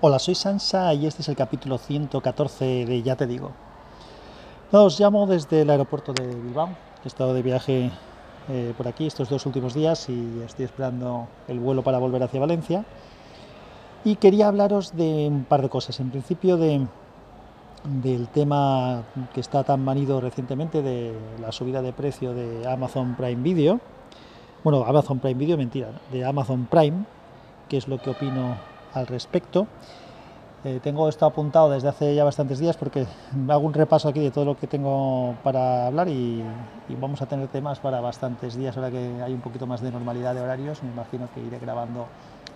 Hola, soy Sansa y este es el capítulo 114 de Ya te digo. os llamo desde el aeropuerto de Bilbao. He estado de viaje eh, por aquí estos dos últimos días y estoy esperando el vuelo para volver hacia Valencia. Y quería hablaros de un par de cosas. En principio de, del tema que está tan manido recientemente de la subida de precio de Amazon Prime Video. Bueno, Amazon Prime Video, mentira, de Amazon Prime, que es lo que opino al respecto. Eh, tengo esto apuntado desde hace ya bastantes días porque hago un repaso aquí de todo lo que tengo para hablar y, vamos a tener temas para bastantes días ahora que hay un poquito más de normalidad de horarios. Me imagino que iré grabando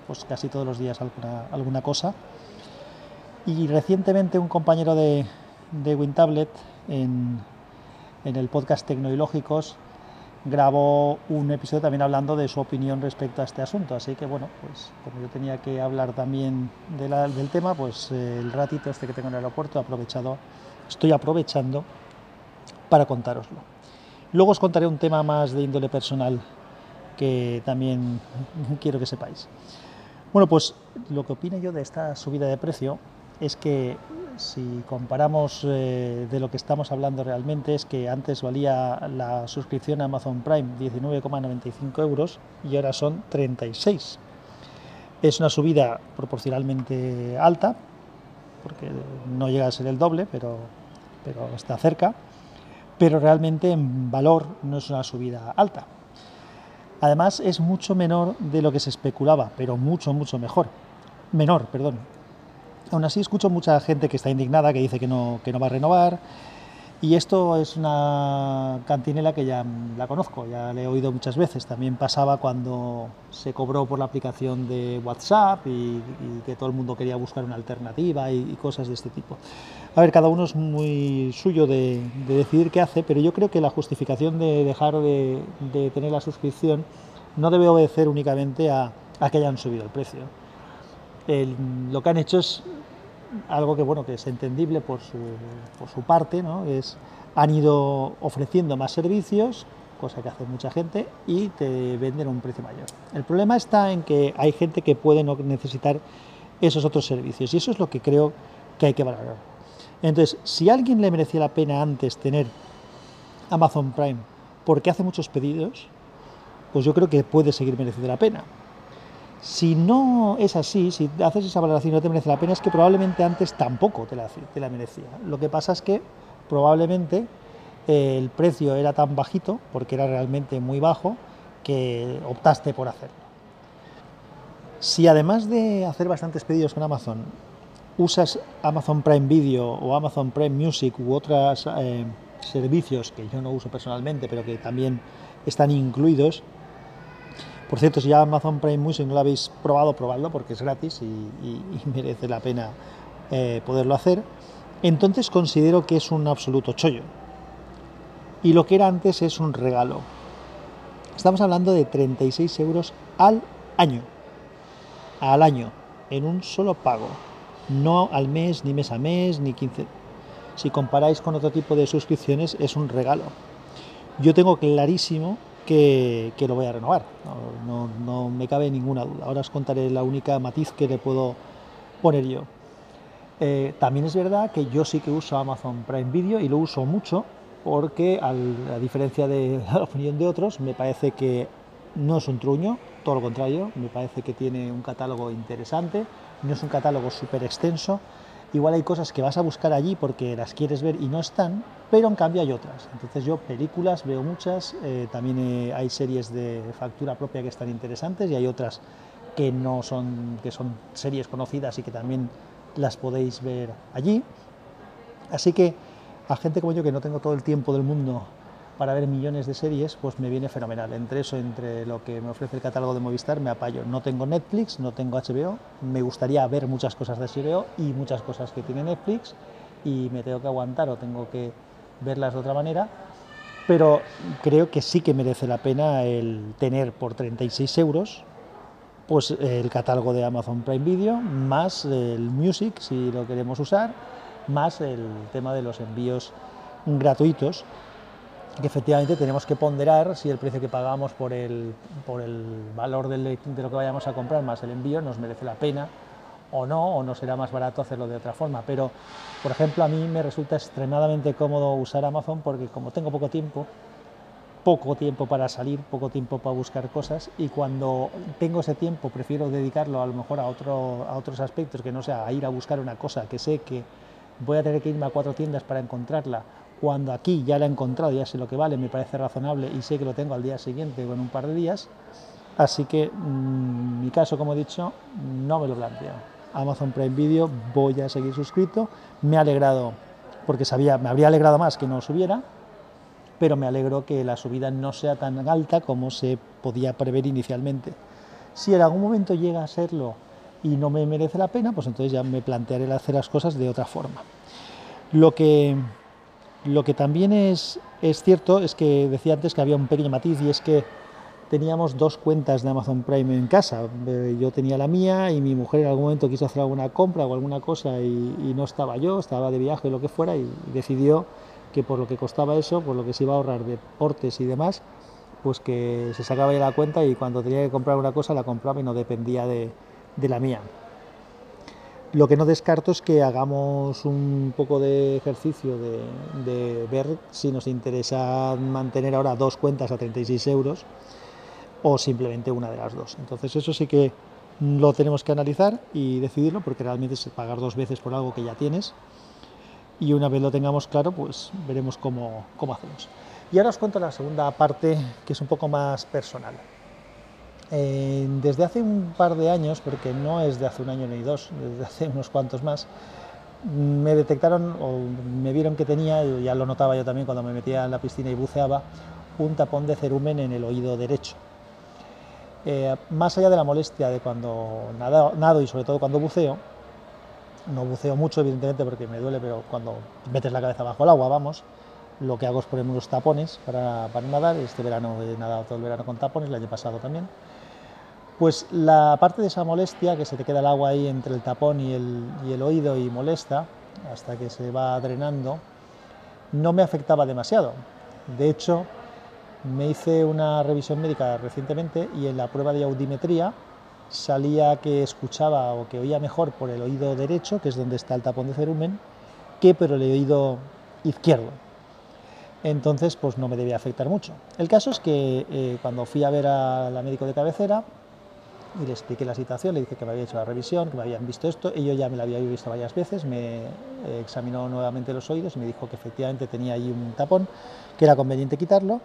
pues, casi todos los días alguna, alguna cosa. Y recientemente un compañero de, de WinTablet en, en el podcast Tecnológicos grabó un episodio también hablando de su opinión respecto a este asunto. Así que bueno, pues como yo tenía que hablar también del tema, pues eh, el ratito este que tengo en el aeropuerto he aprovechado, estoy aprovechando para contároslo. Luego os contaré un tema más de índole personal que también quiero que sepáis. Bueno, pues lo que opino yo de esta subida de precio es que si comparamos eh, de lo que estamos hablando realmente es que antes valía la suscripción a Amazon Prime 19,95 euros y ahora son 36. Es una subida proporcionalmente alta, porque no llega a ser el doble, pero, pero está cerca, pero realmente en valor no es una subida alta. Además es mucho menor de lo que se especulaba, pero mucho, mucho mejor. Menor, perdón, Aún así escucho mucha gente que está indignada, que dice que no, que no va a renovar. Y esto es una cantinela que ya la conozco, ya la he oído muchas veces. También pasaba cuando se cobró por la aplicación de WhatsApp y, que todo el mundo quería buscar una alternativa y, cosas de este tipo. A ver, cada uno es muy suyo de, decidir qué hace, pero yo creo que la justificación de dejar de, tener la suscripción no debe obedecer únicamente a, que hayan subido el precio. Lo que han hecho es algo que bueno que es entendible por su, por su parte, ¿no? es han ido ofreciendo más servicios, cosa que hace mucha gente, y te venden a un precio mayor. El problema está en que hay gente que puede no necesitar esos otros servicios, y eso es lo que creo que hay que valorar. Entonces, si a alguien le merecía la pena antes tener Amazon Prime porque hace muchos pedidos, pues yo creo que puede seguir mereciendo la pena. Si no es así, si haces esa valoración y no te merece la pena, es que probablemente antes tampoco te la, te la merecía. Lo que pasa es que probablemente eh, el precio era tan bajito, porque era realmente muy bajo, que optaste por hacerlo. Si además de hacer bastantes pedidos con Amazon, usas Amazon Prime Video o Amazon Prime Music u otros eh, servicios que yo no uso personalmente, pero que también están incluidos, por cierto, si ya Amazon Prime Music no lo habéis probado, probadlo porque es gratis y, merece la pena eh, poderlo hacer. Entonces considero que es un absoluto chollo. Y lo que era antes es un regalo. Estamos hablando de 36 euros al año. Al año, en un solo pago. No al mes, ni mes a mes, ni 15. Si comparáis con otro tipo de suscripciones, es un regalo. Yo tengo clarísimo que, lo voy a renovar. No, me cabe ninguna duda. Ahora os contaré la única matiz que le puedo poner yo. Eh, también es verdad que yo sí que uso Amazon Prime Video y lo uso mucho porque, a diferencia de la opinión de otros, me parece que no es un truño, todo lo contrario, me parece que tiene un catálogo interesante, no es un catálogo súper extenso igual hay cosas que vas a buscar allí porque las quieres ver y no están, pero en cambio hay otras. Entonces yo películas veo muchas, eh, también eh, hay series de factura propia que están interesantes y hay otras que no son, que son series conocidas y que también las podéis ver allí. Así que a gente como yo que no tengo todo el tiempo del mundo para ver millones de series, pues me viene fenomenal. Entre eso, entre lo que me ofrece el catálogo de Movistar, me apayo. No tengo Netflix, no tengo HBO, me gustaría ver muchas cosas de HBO y muchas cosas que tiene Netflix y me tengo que aguantar o tengo que verlas de otra manera, pero creo que sí que merece la pena el tener por 36 euros pues el catálogo de Amazon Prime Video, más el Music si lo queremos usar, más el tema de los envíos gratuitos que efectivamente tenemos que ponderar si el precio que pagamos por el, por el valor de lo que vayamos a comprar más el envío nos merece la pena o no, o no será más barato hacerlo de otra forma. Pero, por ejemplo, a mí me resulta extremadamente cómodo usar Amazon porque como tengo poco tiempo, poco tiempo para salir, poco tiempo para buscar cosas y cuando tengo ese tiempo prefiero dedicarlo a lo mejor a, otro, a otros aspectos que no sea a ir a buscar una cosa que sé que voy a tener que irme a cuatro tiendas para encontrarla cuando aquí ya la he encontrado, ya sé lo que vale, me parece razonable y sé que lo tengo al día siguiente o en un par de días. Así que mm, mi caso, como he dicho, no me lo planteo. Amazon Prime Video voy a seguir suscrito. Me ha alegrado, porque sabía, me habría alegrado más que no subiera, pero me alegro que la subida no sea tan alta como se podía prever inicialmente. Si en algún momento llega a serlo y no me merece la pena, pues entonces ya me plantearé hacer las cosas de otra forma. Lo que lo que también es, es cierto es que decía antes que había un pequeño matiz y es que teníamos dos cuentas de Amazon Prime en casa. Eh, yo tenía la mía y mi mujer en algún momento quiso hacer alguna compra o alguna cosa y, no estaba yo, estaba de viaje o lo que fuera y, decidió que por lo que costaba eso, por lo que se iba a ahorrar de portes y demás, pues que se sacaba ya la cuenta y cuando tenía que comprar una cosa la compraba y no dependía de la mía. Lo que no descarto es que hagamos un poco de ejercicio de, ver si nos interesa mantener ahora dos cuentas a 36 euros o simplemente una de las dos. Entonces eso sí que lo tenemos que analizar y decidirlo porque realmente es pagar dos veces por algo que ya tienes y una vez lo tengamos claro pues veremos cómo, cómo hacemos. Y ahora os cuento la segunda parte que es un poco más personal. Desde hace un par de años, porque no es de hace un año ni dos, desde hace unos cuantos más, me detectaron o me vieron que tenía, ya lo notaba yo también cuando me metía en la piscina y buceaba, un tapón de cerumen en el oído derecho. Eh, más allá de la molestia de cuando nado, nado, y sobre todo cuando buceo, no buceo mucho evidentemente porque me duele, pero cuando metes la cabeza bajo el agua, vamos, lo que hago es ponerme unos tapones para, para nadar. Este verano he nadado todo el verano con tapones, el año pasado también pues la parte de esa molestia, que se te queda el agua ahí entre el tapón y el, oído y molesta, hasta que se va drenando, no me afectaba demasiado. De hecho, me hice una revisión médica recientemente y en la prueba de audimetría salía que escuchaba o que oía mejor por el oído derecho, que es donde está el tapón de cerumen, que por el oído izquierdo. Entonces, pues no me debía afectar mucho. El caso es que eh, cuando fui a ver a la médico de cabecera, y le expliqué la situación, le dije que me había hecho la revisión, que me habían visto esto, ellos ya me lo había visto varias veces, me examinó nuevamente los oídos y me dijo que efectivamente tenía ahí un tapón, que era conveniente quitarlo,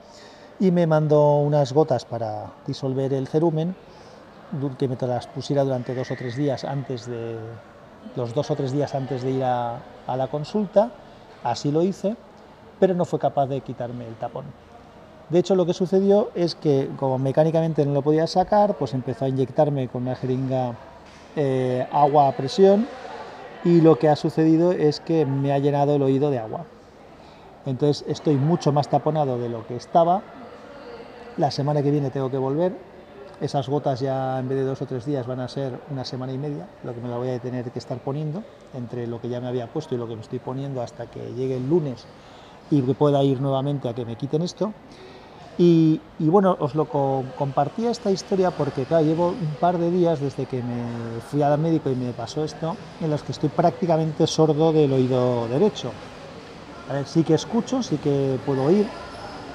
y me mandó unas gotas para disolver el cerumen, que me las pusiera durante dos o tres días antes de, los dos o tres días antes de ir a la consulta, así lo hice, pero no fue capaz de quitarme el tapón. De hecho, lo que sucedió es que como mecánicamente no lo podía sacar, pues empezó a inyectarme con una jeringa eh, agua a presión y lo que ha sucedido es que me ha llenado el oído de agua. Entonces estoy mucho más taponado de lo que estaba. La semana que viene tengo que volver. Esas gotas ya en vez de dos o tres días van a ser una semana y media, lo que me la voy a tener que estar poniendo, entre lo que ya me había puesto y lo que me estoy poniendo hasta que llegue el lunes y que pueda ir nuevamente a que me quiten esto. Y, bueno, os lo compartía esta historia porque, claro, llevo un par de días desde que me fui al médico y me pasó esto, en los que estoy prácticamente sordo del oído derecho. Sí que escucho, sí que puedo oír,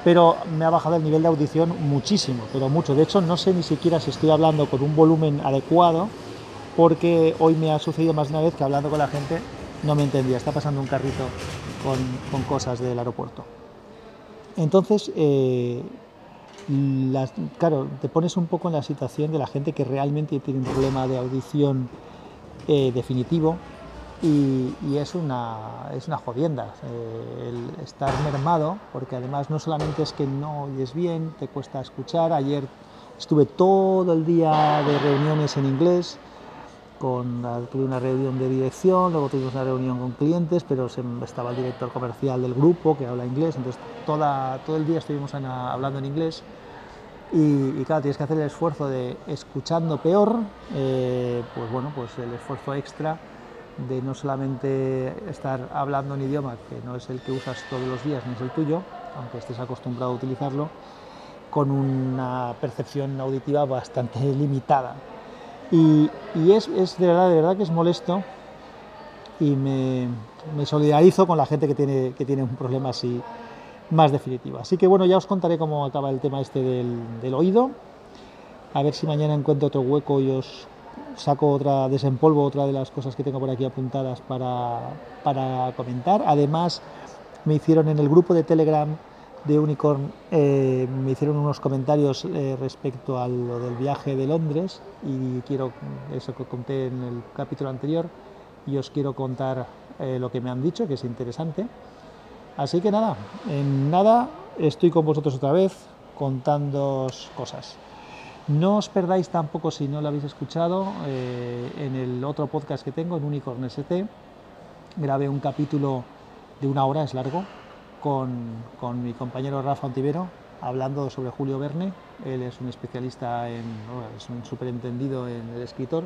pero me ha bajado el nivel de audición muchísimo, pero mucho. De hecho, no sé ni siquiera si estoy hablando con un volumen adecuado, porque hoy me ha sucedido más de una vez que hablando con la gente no me entendía. Está pasando un carrito con cosas del aeropuerto. Entonces, eh, claro, te pones un poco en la situación de la gente que realmente tiene un problema de audición eh, definitivo y, es, una, es una jodienda eh, el estar mermado, porque además no solamente es que no oyes bien, te cuesta escuchar. Ayer estuve todo el día de reuniones en inglés, tuve una reunión de dirección, luego tuvimos una reunión con clientes, pero estaba el director comercial del grupo que habla inglés, entonces toda, todo el día estuvimos hablando en inglés y, claro, tienes que hacer el esfuerzo de escuchando peor, eh, pues bueno, pues el esfuerzo extra de no solamente estar hablando un idioma que no es el que usas todos los días ni es el tuyo, aunque estés acostumbrado a utilizarlo, con una percepción auditiva bastante limitada. Y, es, de, verdad, de verdad que es molesto y me, solidarizo con la gente que tiene, que tiene un problema así más definitivo. Así que bueno, ya os contaré cómo acaba el tema este del, oído. A ver si mañana encuentro otro hueco y os saco otra, desempolvo otra de las cosas que tengo por aquí apuntadas para, comentar. Además, me hicieron en el grupo de Telegram de Unicorn, eh, me hicieron unos comentarios eh, respecto a lo del viaje de Londres y quiero, eso que conté en el capítulo anterior, y os quiero contar eh, lo que me han dicho, que es interesante. Así que nada, en nada estoy con vosotros otra vez contando cosas. No os perdáis tampoco, si no lo habéis escuchado, en el otro podcast que tengo, en Unicorn ST, grabé un capítulo de una hora, es largo, con, mi compañero Rafa Ontivero, hablando sobre Julio Verne. Él es un especialista en, es un superentendido en el escritor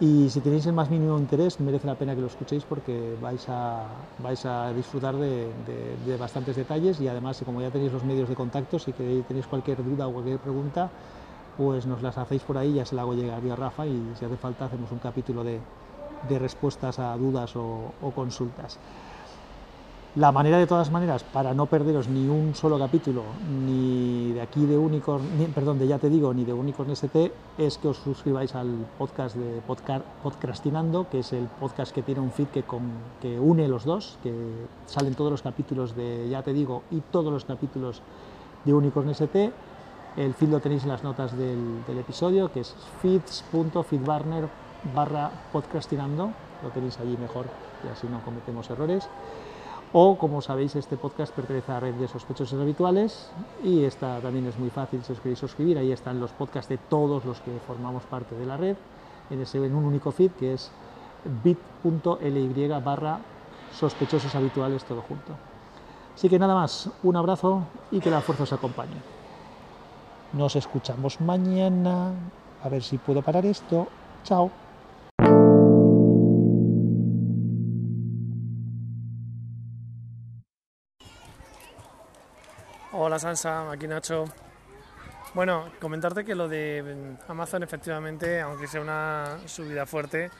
y si tenéis el más mínimo interés, merece la pena que lo escuchéis porque vais a, vais a disfrutar de, bastantes detalles y además, como ya tenéis los medios de contacto, si tenéis cualquier duda o cualquier pregunta, pues nos las hacéis por ahí, ya se la hago llegar a Rafa y si hace falta hacemos un capítulo de, respuestas a dudas o consultas. La manera de todas maneras, para no perderos ni un solo capítulo, ni de aquí de Unicorn, perdón, de ya te digo, ni de Unicorn ST, es que os suscribáis al podcast de Podcastinando, que es el podcast que tiene un feed que, que une los dos, que salen todos los capítulos de ya te digo y todos los capítulos de Unicorn ST. El feed lo tenéis en las notas del, episodio, que es feeds.feedbarner barra podcastinando, lo tenéis allí mejor y así no cometemos errores. O, como sabéis, este podcast pertenece a la red de sospechosos habituales y esta también es muy fácil si os queréis suscribir. Ahí están los podcasts de todos los que formamos parte de la red en, un único feed que es bit.ly barra sospechosos habituales todo junto. Así que nada más, un abrazo y que la fuerza os acompañe. Nos escuchamos mañana. A ver si puedo parar esto. Chao. Hola Sansa, aquí Nacho. Bueno, comentarte que lo de Amazon efectivamente, aunque sea una subida fuerte,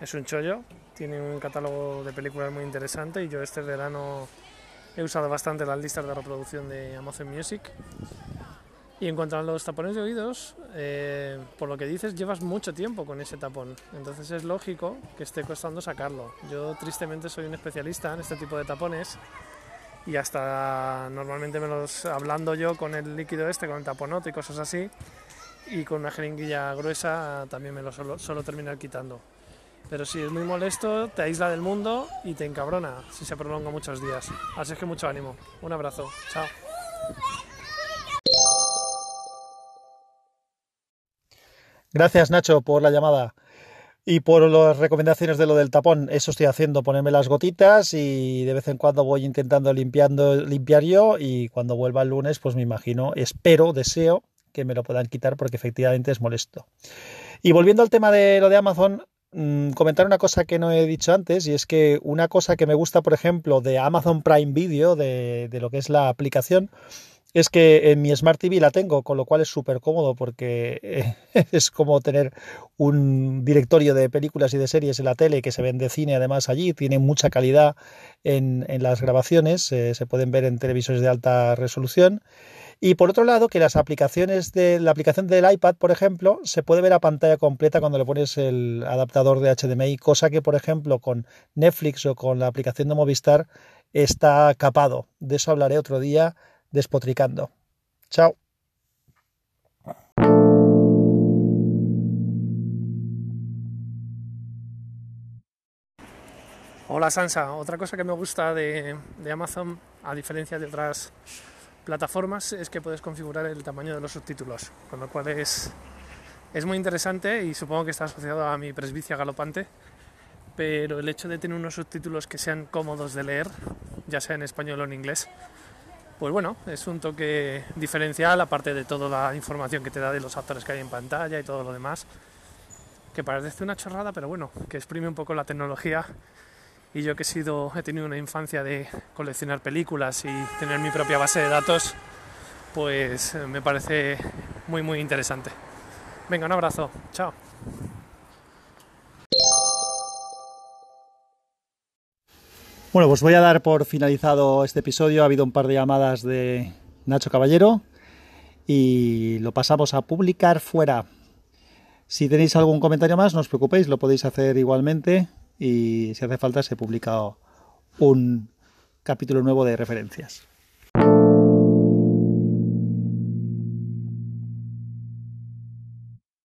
es un chollo. Tiene un catálogo de películas muy interesante y yo este verano he usado bastante las listas de reproducción de Amazon Music. Y en cuanto a los tapones de oídos, eh, por lo que dices, llevas mucho tiempo con ese tapón. Entonces es lógico que esté costando sacarlo. Yo tristemente soy un especialista en este tipo de tapones y hasta normalmente me los hablando yo con el líquido este, con el taponote y cosas así, y con una jeringuilla gruesa también me lo suelo, terminar quitando. Pero sí, es muy molesto, te aísla del mundo y te encabrona si se prolonga muchos días. Así es que mucho ánimo. Un abrazo. Chao. Gracias Nacho por la llamada. Y por las recomendaciones de lo del tapón, eso estoy haciendo, ponerme las gotitas y de vez en cuando voy intentando limpiando, limpiar yo y cuando vuelva el lunes, pues me imagino, espero, deseo que me lo puedan quitar porque efectivamente es molesto. Y volviendo al tema de lo de Amazon, mm, comentar una cosa que no he dicho antes y es que una cosa que me gusta, por ejemplo, de Amazon Prime Video, de, de lo que es la aplicación, es que en mi Smart TV la tengo, con lo cual es súper cómodo porque eh, es como tener un directorio de películas y de series en la tele que se ven de cine además allí, tiene mucha calidad en, las grabaciones, eh, se pueden ver en televisores de alta resolución. Y por otro lado, que las aplicaciones de la aplicación del iPad, por ejemplo, se puede ver a pantalla completa cuando le pones el adaptador de HDMI, cosa que, por ejemplo, con Netflix o con la aplicación de Movistar está capado. De eso hablaré otro día despotricando. Chao. Hola Sansa, otra cosa que me gusta de, Amazon, a diferencia de otras plataformas, es que puedes configurar el tamaño de los subtítulos, con lo cual es, es muy interesante y supongo que está asociado a mi presbicia galopante, pero el hecho de tener unos subtítulos que sean cómodos de leer, ya sea en español o en inglés, pues bueno, es un toque diferencial, aparte de toda la información que te da de los actores que hay en pantalla y todo lo demás, que parece una chorrada, pero bueno, que exprime un poco la tecnología. Y yo que he sido, he tenido una infancia de coleccionar películas y tener mi propia base de datos, pues me parece muy muy interesante. Venga, un abrazo, chao. Bueno, pues voy a dar por finalizado este episodio. Ha habido un par de llamadas de Nacho Caballero y lo pasamos a publicar fuera. Si tenéis algún comentario más, no os preocupéis, lo podéis hacer igualmente y si hace falta se publica un capítulo nuevo de referencias.